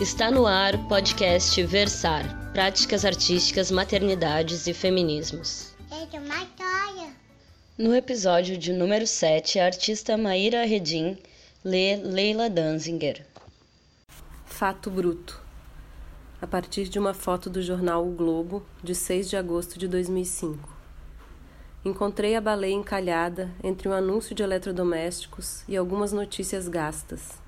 Está no ar o podcast Versar Práticas Artísticas, Maternidades e Feminismos. É. No episódio de número 7, a artista Maíra Redim lê Leila Danzinger. Fato Bruto. A partir de uma foto do jornal O Globo, de 6 de agosto de 2005. Encontrei a baleia encalhada entre um anúncio de eletrodomésticos e algumas notícias gastas.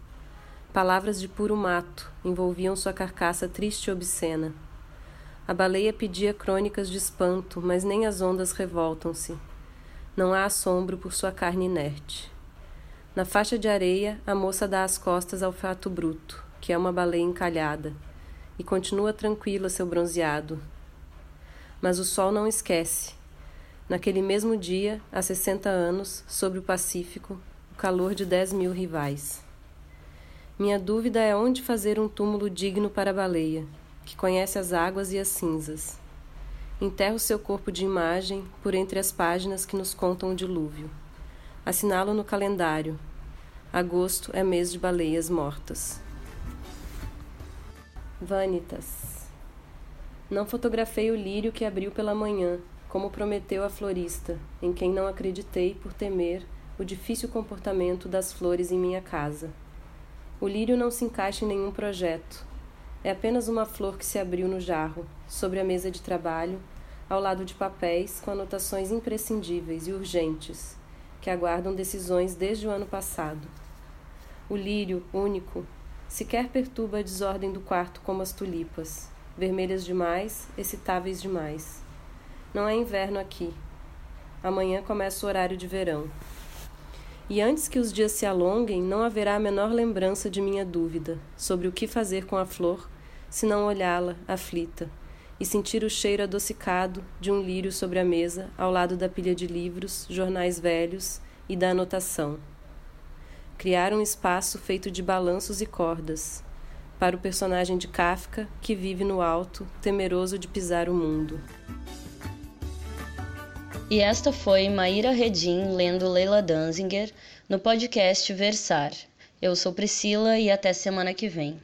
Palavras de puro mato envolviam sua carcaça triste e obscena. A baleia pedia crônicas de espanto, mas nem as ondas revoltam-se. Não há assombro por sua carne inerte. Na faixa de areia, a moça dá as costas ao fato bruto, que é uma baleia encalhada, e continua tranquila seu bronzeado. Mas o sol não esquece. Naquele mesmo dia, há 60 anos, sobre o Pacífico, o calor de 10 mil rivais. Minha dúvida é onde fazer um túmulo digno para a baleia, que conhece as águas e as cinzas. Enterro seu corpo de imagem por entre as páginas que nos contam o dilúvio. Assinalo no calendário. Agosto é mês de baleias mortas. Vanitas. Não fotografei o lírio que abriu pela manhã, como prometeu a florista, em quem não acreditei por temer o difícil comportamento das flores em minha casa. O lírio não se encaixa em nenhum projeto. É apenas uma flor que se abriu no jarro, sobre a mesa de trabalho, ao lado de papéis com anotações imprescindíveis e urgentes, que aguardam decisões desde o ano passado. O lírio, único, sequer perturba a desordem do quarto como as tulipas, vermelhas demais, excitáveis demais. Não é inverno aqui. Amanhã começa o horário de verão. E antes que os dias se alonguem, não haverá a menor lembrança de minha dúvida sobre o que fazer com a flor, se não olhá-la, aflita, e sentir o cheiro adocicado de um lírio sobre a mesa, ao lado da pilha de livros, jornais velhos e da anotação. Criar um espaço feito de balanços e cordas, para o personagem de Kafka que vive no alto, temeroso de pisar o mundo. E esta foi Maíra Redim lendo Leila Danzinger no podcast Versar. Eu sou Priscila e até semana que vem.